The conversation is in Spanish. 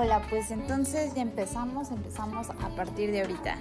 Hola, pues entonces ya empezamos, empezamos a partir de ahorita.